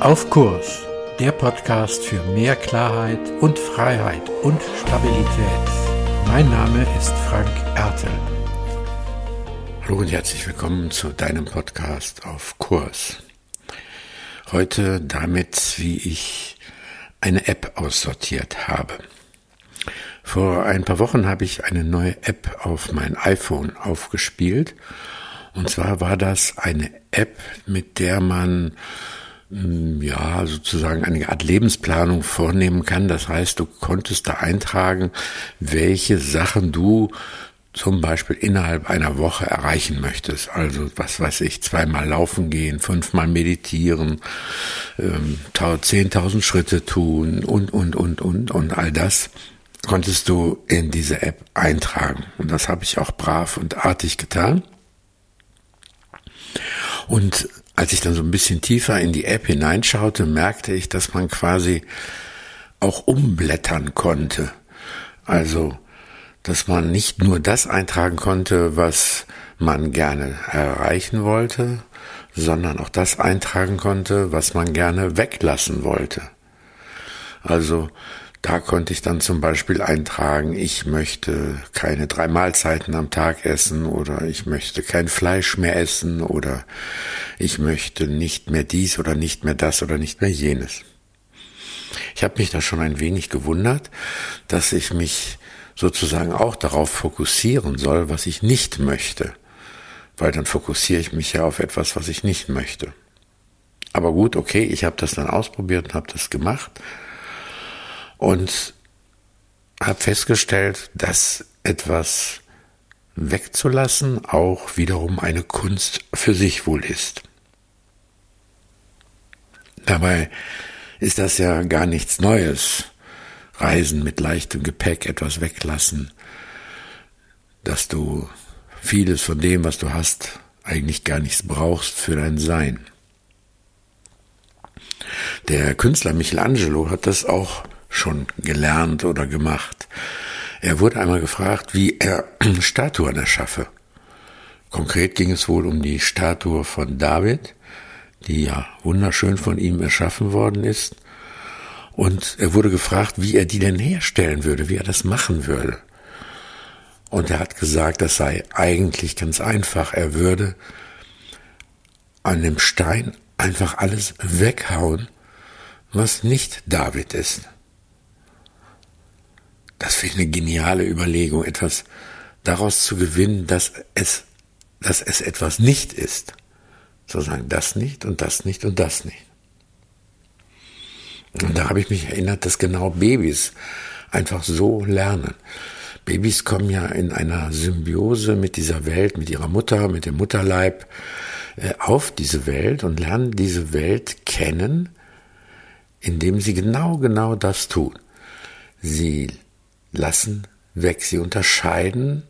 Auf Kurs, der Podcast für mehr Klarheit und Freiheit und Stabilität. Mein Name ist Frank Ertel. Hallo und herzlich willkommen zu deinem Podcast auf Kurs. Heute damit, wie ich eine App aussortiert habe. Vor ein paar Wochen habe ich eine neue App auf mein iPhone aufgespielt. Und zwar war das eine App, mit der man ja, sozusagen eine Art Lebensplanung vornehmen kann. Das heißt, du konntest da eintragen, welche Sachen du zum Beispiel innerhalb einer Woche erreichen möchtest. Also was weiß ich, zweimal laufen gehen, fünfmal meditieren, ähm, 10.000 Schritte tun und, und, und, und, und all das konntest du in diese App eintragen. Und das habe ich auch brav und artig getan. Und als ich dann so ein bisschen tiefer in die App hineinschaute, merkte ich, dass man quasi auch umblättern konnte. Also, dass man nicht nur das eintragen konnte, was man gerne erreichen wollte, sondern auch das eintragen konnte, was man gerne weglassen wollte. Also da konnte ich dann zum Beispiel eintragen, ich möchte keine drei Mahlzeiten am Tag essen oder ich möchte kein Fleisch mehr essen oder ich möchte nicht mehr dies oder nicht mehr das oder nicht mehr jenes. Ich habe mich da schon ein wenig gewundert, dass ich mich sozusagen auch darauf fokussieren soll, was ich nicht möchte, weil dann fokussiere ich mich ja auf etwas, was ich nicht möchte. Aber gut, okay, ich habe das dann ausprobiert und habe das gemacht und habe festgestellt, dass etwas wegzulassen auch wiederum eine Kunst für sich wohl ist. Dabei ist das ja gar nichts Neues. Reisen mit leichtem Gepäck, etwas weglassen, dass du vieles von dem, was du hast, eigentlich gar nichts brauchst für dein Sein. Der Künstler Michelangelo hat das auch schon gelernt oder gemacht. Er wurde einmal gefragt, wie er Statuen erschaffe. Konkret ging es wohl um die Statue von David, die ja wunderschön von ihm erschaffen worden ist. Und er wurde gefragt, wie er die denn herstellen würde, wie er das machen würde. Und er hat gesagt, das sei eigentlich ganz einfach. Er würde an dem Stein einfach alles weghauen, was nicht David ist. Das finde ich eine geniale Überlegung, etwas daraus zu gewinnen, dass es, dass es etwas nicht ist. Sozusagen das nicht und das nicht und das nicht. Und da habe ich mich erinnert, dass genau Babys einfach so lernen. Babys kommen ja in einer Symbiose mit dieser Welt, mit ihrer Mutter, mit dem Mutterleib äh, auf diese Welt und lernen diese Welt kennen, indem sie genau, genau das tun. Sie lassen weg. Sie unterscheiden,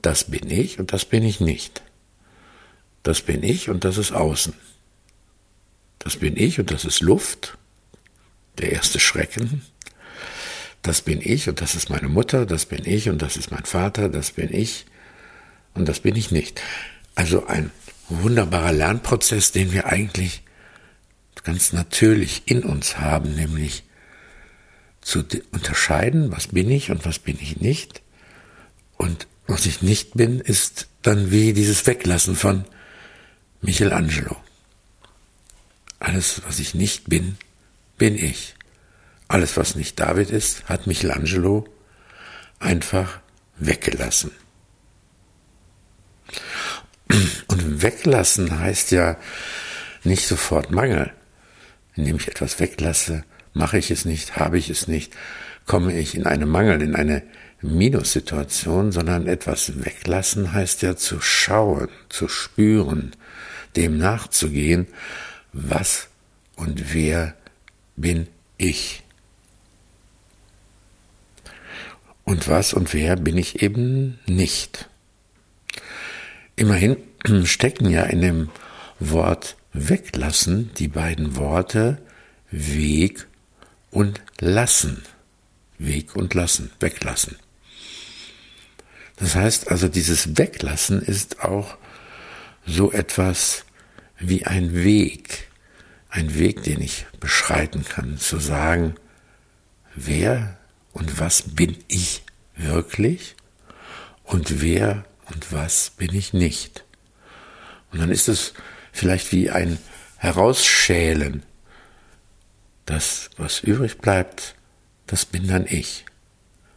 das bin ich und das bin ich nicht. Das bin ich und das ist außen. Das bin ich und das ist Luft, der erste Schrecken. Das bin ich und das ist meine Mutter, das bin ich und das ist mein Vater, das bin ich und das bin ich nicht. Also ein wunderbarer Lernprozess, den wir eigentlich ganz natürlich in uns haben, nämlich zu unterscheiden, was bin ich und was bin ich nicht. Und was ich nicht bin, ist dann wie dieses Weglassen von Michelangelo. Alles, was ich nicht bin, bin ich. Alles, was nicht David ist, hat Michelangelo einfach weggelassen. Und weglassen heißt ja nicht sofort Mangel. Indem ich etwas weglasse, Mache ich es nicht, habe ich es nicht, komme ich in eine Mangel, in eine Minussituation, sondern etwas weglassen heißt ja zu schauen, zu spüren, dem nachzugehen, was und wer bin ich. Und was und wer bin ich eben nicht. Immerhin stecken ja in dem Wort weglassen die beiden Worte Weg und lassen. Weg und lassen, weglassen. Das heißt also, dieses Weglassen ist auch so etwas wie ein Weg, ein Weg, den ich beschreiten kann, zu sagen, wer und was bin ich wirklich und wer und was bin ich nicht. Und dann ist es vielleicht wie ein Herausschälen. Das, was übrig bleibt, das bin dann ich.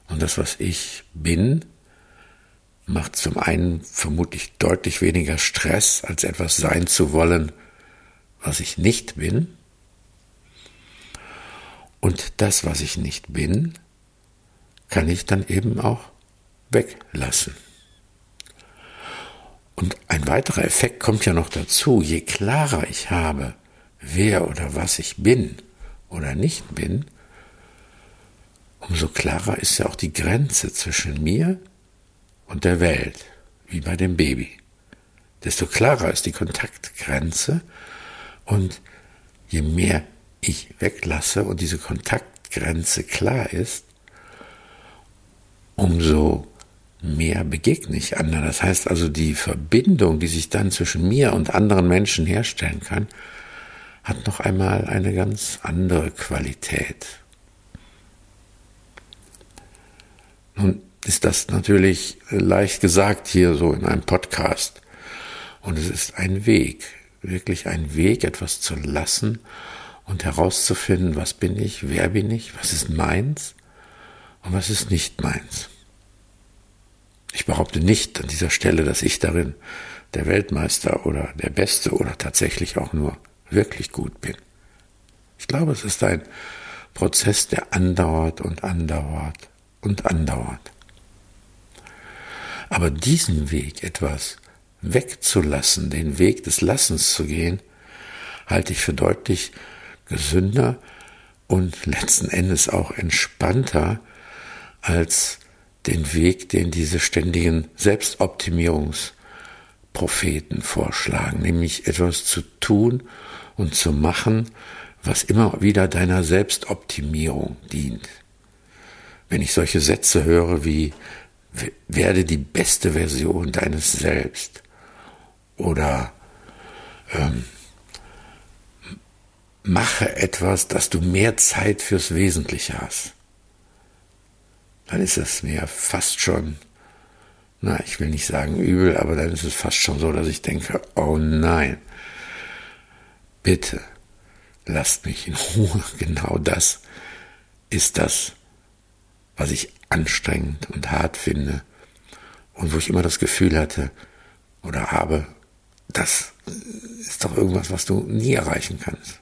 Und das, was ich bin, macht zum einen vermutlich deutlich weniger Stress, als etwas sein zu wollen, was ich nicht bin. Und das, was ich nicht bin, kann ich dann eben auch weglassen. Und ein weiterer Effekt kommt ja noch dazu. Je klarer ich habe, wer oder was ich bin oder nicht bin, umso klarer ist ja auch die Grenze zwischen mir und der Welt, wie bei dem Baby. Desto klarer ist die Kontaktgrenze und je mehr ich weglasse und diese Kontaktgrenze klar ist, umso mehr begegne ich anderen. Das heißt also, die Verbindung, die sich dann zwischen mir und anderen Menschen herstellen kann, hat noch einmal eine ganz andere Qualität. Nun ist das natürlich leicht gesagt hier so in einem Podcast. Und es ist ein Weg, wirklich ein Weg, etwas zu lassen und herauszufinden, was bin ich, wer bin ich, was ist meins und was ist nicht meins. Ich behaupte nicht an dieser Stelle, dass ich darin der Weltmeister oder der Beste oder tatsächlich auch nur wirklich gut bin. Ich glaube, es ist ein Prozess, der andauert und andauert und andauert. Aber diesen Weg etwas wegzulassen, den Weg des Lassens zu gehen, halte ich für deutlich gesünder und letzten Endes auch entspannter als den Weg, den diese ständigen Selbstoptimierungspropheten vorschlagen, nämlich etwas zu tun und zu machen, was immer wieder deiner Selbstoptimierung dient. Wenn ich solche Sätze höre wie werde die beste Version deines Selbst oder ähm, mache etwas, dass du mehr Zeit fürs Wesentliche hast, dann ist es mir fast schon, na, ich will nicht sagen übel, aber dann ist es fast schon so, dass ich denke, oh nein, bitte, lasst mich in Ruhe. Genau das ist das, was ich anstrengend und hart finde und wo ich immer das Gefühl hatte oder habe, das ist doch irgendwas, was du nie erreichen kannst.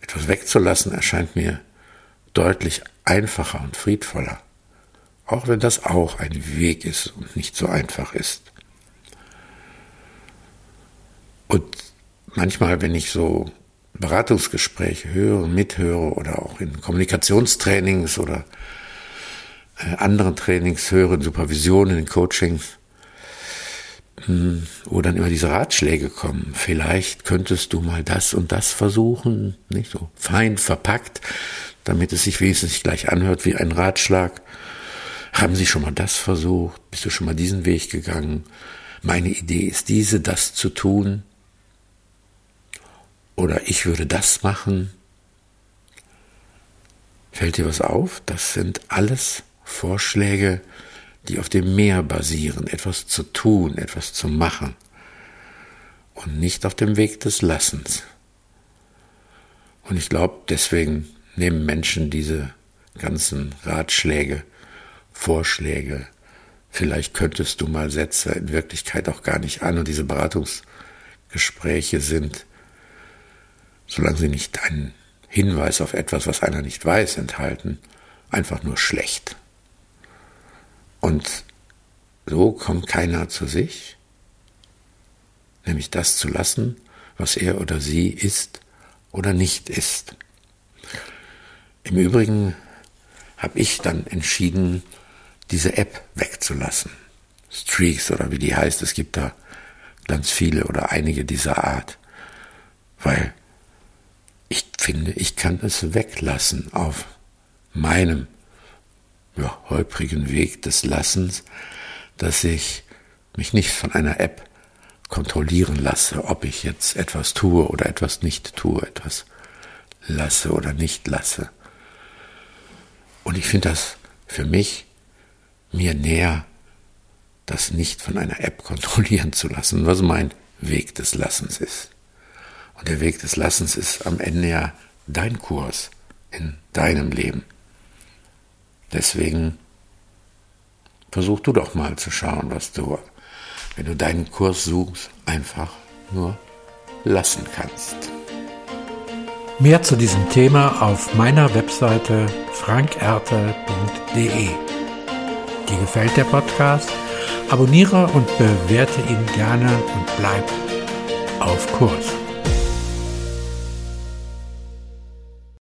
Etwas wegzulassen erscheint mir deutlich einfacher und friedvoller, auch wenn das auch ein Weg ist und nicht so einfach ist. Und manchmal, wenn ich so Beratungsgespräche höre, mithöre oder auch in Kommunikationstrainings oder äh, anderen Trainings höre, in Supervisionen, in Coachings, hm, wo dann immer diese Ratschläge kommen. Vielleicht könntest du mal das und das versuchen, nicht so fein verpackt, damit es sich wenigstens nicht gleich anhört wie ein Ratschlag. Haben Sie schon mal das versucht? Bist du schon mal diesen Weg gegangen? Meine Idee ist diese, das zu tun. Oder ich würde das machen. Fällt dir was auf? Das sind alles Vorschläge, die auf dem Meer basieren, etwas zu tun, etwas zu machen und nicht auf dem Weg des Lassens. Und ich glaube, deswegen nehmen Menschen diese ganzen Ratschläge, Vorschläge, vielleicht könntest du mal Sätze in Wirklichkeit auch gar nicht an und diese Beratungsgespräche sind, solange sie nicht einen Hinweis auf etwas, was einer nicht weiß, enthalten, einfach nur schlecht. Und so kommt keiner zu sich, nämlich das zu lassen, was er oder sie ist oder nicht ist. Im Übrigen habe ich dann entschieden, diese App wegzulassen. Streaks oder wie die heißt, es gibt da ganz viele oder einige dieser Art, weil ich finde, ich kann es weglassen auf meinem ja, holprigen Weg des Lassens, dass ich mich nicht von einer App kontrollieren lasse, ob ich jetzt etwas tue oder etwas nicht tue, etwas lasse oder nicht lasse. Und ich finde das für mich mir näher, das nicht von einer App kontrollieren zu lassen, was mein Weg des Lassens ist. Und der Weg des Lassens ist am Ende ja dein Kurs in deinem Leben. Deswegen versuch du doch mal zu schauen, was du, wenn du deinen Kurs suchst, einfach nur lassen kannst. Mehr zu diesem Thema auf meiner Webseite frankerte.de. Dir gefällt der Podcast? Abonniere und bewerte ihn gerne und bleib auf Kurs.